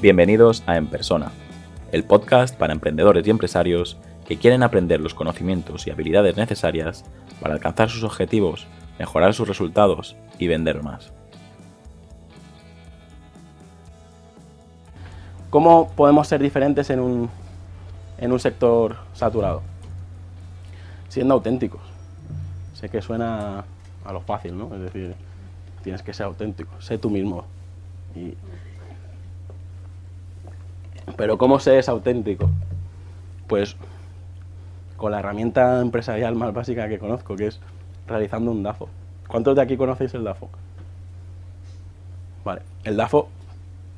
Bienvenidos a En Persona, el podcast para emprendedores y empresarios que quieren aprender los conocimientos y habilidades necesarias para alcanzar sus objetivos, mejorar sus resultados y vender más. ¿Cómo podemos ser diferentes en un, en un sector saturado? Siendo auténticos. Sé que suena a lo fácil, ¿no? Es decir, tienes que ser auténtico, sé tú mismo. Y... Pero ¿cómo se es auténtico? Pues con la herramienta empresarial más básica que conozco, que es realizando un DAFO. ¿Cuántos de aquí conocéis el DAFO? Vale, el DAFO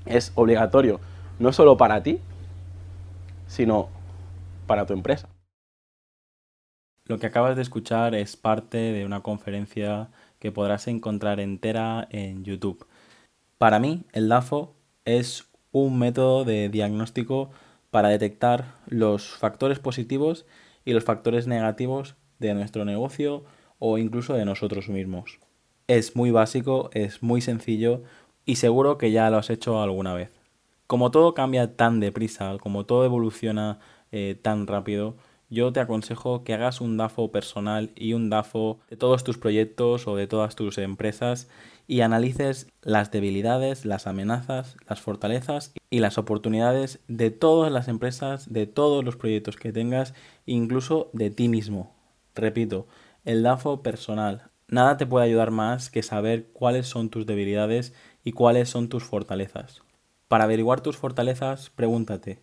es obligatorio no solo para ti, sino para tu empresa. Lo que acabas de escuchar es parte de una conferencia que podrás encontrar entera en YouTube. Para mí, el DAFO es un método de diagnóstico para detectar los factores positivos y los factores negativos de nuestro negocio o incluso de nosotros mismos. Es muy básico, es muy sencillo y seguro que ya lo has hecho alguna vez. Como todo cambia tan deprisa, como todo evoluciona eh, tan rápido, yo te aconsejo que hagas un DAFO personal y un DAFO de todos tus proyectos o de todas tus empresas y analices las debilidades, las amenazas, las fortalezas y las oportunidades de todas las empresas, de todos los proyectos que tengas, incluso de ti mismo. Repito, el DAFO personal. Nada te puede ayudar más que saber cuáles son tus debilidades y cuáles son tus fortalezas. Para averiguar tus fortalezas, pregúntate,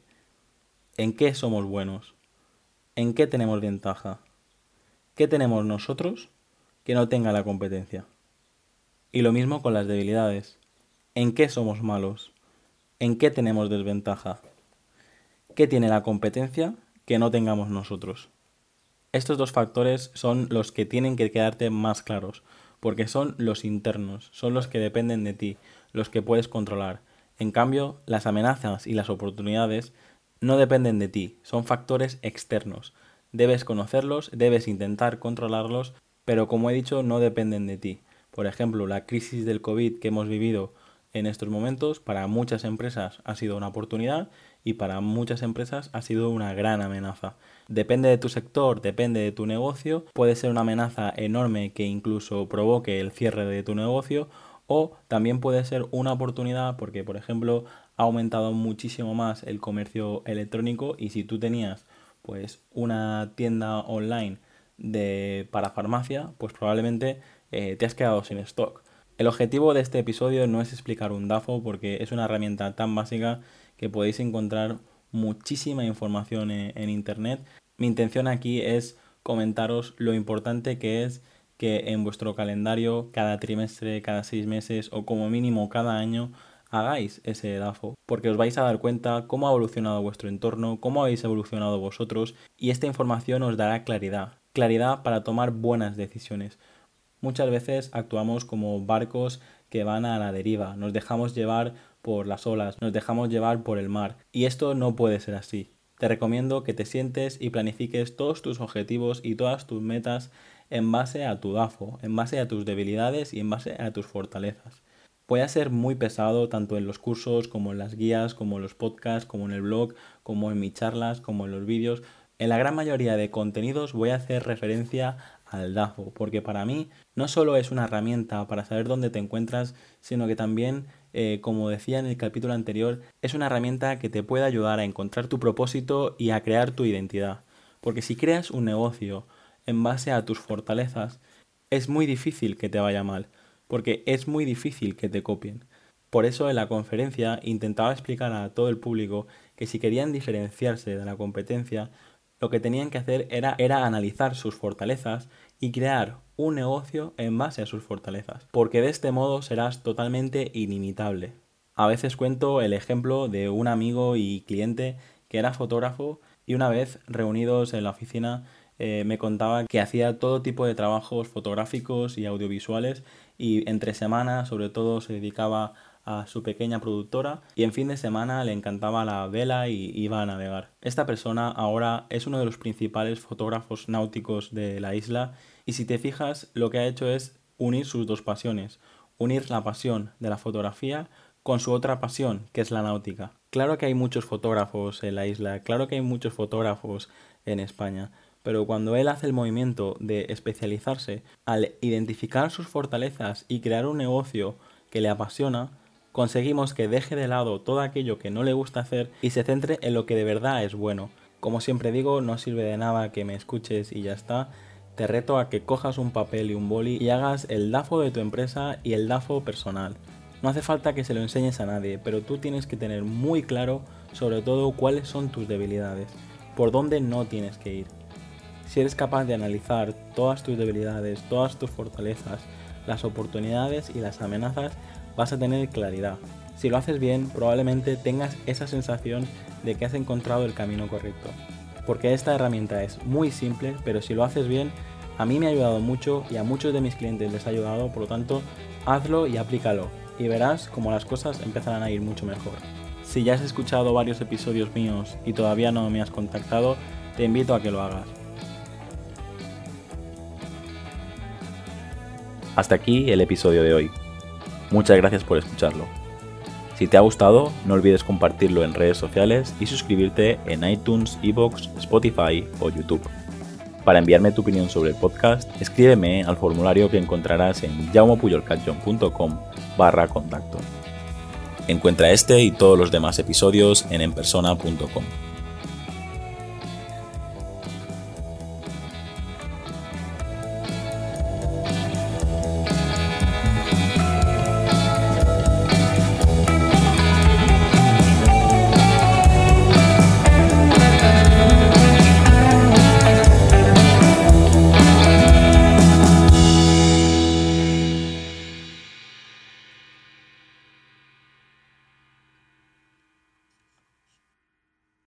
¿en qué somos buenos? ¿En qué tenemos ventaja? ¿Qué tenemos nosotros que no tenga la competencia? Y lo mismo con las debilidades. ¿En qué somos malos? ¿En qué tenemos desventaja? ¿Qué tiene la competencia que no tengamos nosotros? Estos dos factores son los que tienen que quedarte más claros, porque son los internos, son los que dependen de ti, los que puedes controlar. En cambio, las amenazas y las oportunidades no dependen de ti, son factores externos. Debes conocerlos, debes intentar controlarlos, pero como he dicho, no dependen de ti. Por ejemplo, la crisis del COVID que hemos vivido en estos momentos para muchas empresas ha sido una oportunidad y para muchas empresas ha sido una gran amenaza. Depende de tu sector, depende de tu negocio, puede ser una amenaza enorme que incluso provoque el cierre de tu negocio o también puede ser una oportunidad porque, por ejemplo, ha aumentado muchísimo más el comercio electrónico y si tú tenías pues una tienda online de para farmacia, pues probablemente eh, te has quedado sin stock. El objetivo de este episodio no es explicar un DAFO porque es una herramienta tan básica que podéis encontrar muchísima información en, en Internet. Mi intención aquí es comentaros lo importante que es que en vuestro calendario cada trimestre, cada seis meses o como mínimo cada año hagáis ese DAFO, porque os vais a dar cuenta cómo ha evolucionado vuestro entorno, cómo habéis evolucionado vosotros y esta información os dará claridad, claridad para tomar buenas decisiones. Muchas veces actuamos como barcos que van a la deriva, nos dejamos llevar por las olas, nos dejamos llevar por el mar y esto no puede ser así. Te recomiendo que te sientes y planifiques todos tus objetivos y todas tus metas en base a tu DAFO, en base a tus debilidades y en base a tus fortalezas. Puede ser muy pesado tanto en los cursos como en las guías, como en los podcasts, como en el blog, como en mis charlas, como en los vídeos. En la gran mayoría de contenidos voy a hacer referencia al DAFO, porque para mí no solo es una herramienta para saber dónde te encuentras, sino que también, eh, como decía en el capítulo anterior, es una herramienta que te puede ayudar a encontrar tu propósito y a crear tu identidad. Porque si creas un negocio en base a tus fortalezas, es muy difícil que te vaya mal, porque es muy difícil que te copien. Por eso en la conferencia intentaba explicar a todo el público que si querían diferenciarse de la competencia, lo que tenían que hacer era, era analizar sus fortalezas y crear un negocio en base a sus fortalezas, porque de este modo serás totalmente inimitable. A veces cuento el ejemplo de un amigo y cliente que era fotógrafo y una vez reunidos en la oficina eh, me contaba que hacía todo tipo de trabajos fotográficos y audiovisuales y entre semanas sobre todo se dedicaba a su pequeña productora y en fin de semana le encantaba la vela y iba a navegar. Esta persona ahora es uno de los principales fotógrafos náuticos de la isla y si te fijas lo que ha hecho es unir sus dos pasiones, unir la pasión de la fotografía con su otra pasión, que es la náutica. Claro que hay muchos fotógrafos en la isla, claro que hay muchos fotógrafos en España, pero cuando él hace el movimiento de especializarse, al identificar sus fortalezas y crear un negocio que le apasiona, conseguimos que deje de lado todo aquello que no le gusta hacer y se centre en lo que de verdad es bueno. Como siempre digo, no sirve de nada que me escuches y ya está. Te reto a que cojas un papel y un boli y hagas el DAFO de tu empresa y el DAFO personal. No hace falta que se lo enseñes a nadie, pero tú tienes que tener muy claro sobre todo cuáles son tus debilidades, por dónde no tienes que ir. Si eres capaz de analizar todas tus debilidades, todas tus fortalezas, las oportunidades y las amenazas, vas a tener claridad. Si lo haces bien, probablemente tengas esa sensación de que has encontrado el camino correcto. Porque esta herramienta es muy simple, pero si lo haces bien, a mí me ha ayudado mucho y a muchos de mis clientes les ha ayudado, por lo tanto, hazlo y aplícalo y verás cómo las cosas empezarán a ir mucho mejor. Si ya has escuchado varios episodios míos y todavía no me has contactado, te invito a que lo hagas. Hasta aquí el episodio de hoy. Muchas gracias por escucharlo. Si te ha gustado, no olvides compartirlo en redes sociales y suscribirte en iTunes, Evox, Spotify o YouTube. Para enviarme tu opinión sobre el podcast, escríbeme al formulario que encontrarás en jaumopuyolcanchon.com barra contacto. Encuentra este y todos los demás episodios en enpersona.com.